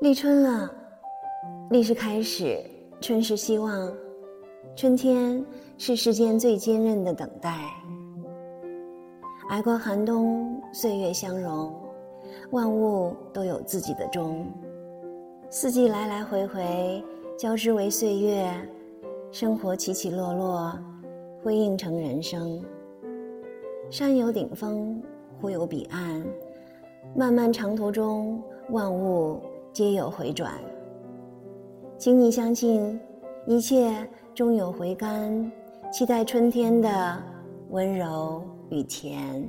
立春了，立是开始，春是希望，春天是世间最坚韧的等待。挨过寒冬，岁月相融，万物都有自己的钟。四季来来回回，交织为岁月，生活起起落落，辉映成人生。山有顶峰，湖有彼岸，漫漫长途中，万物。皆有回转，请你相信，一切终有回甘。期待春天的温柔与甜。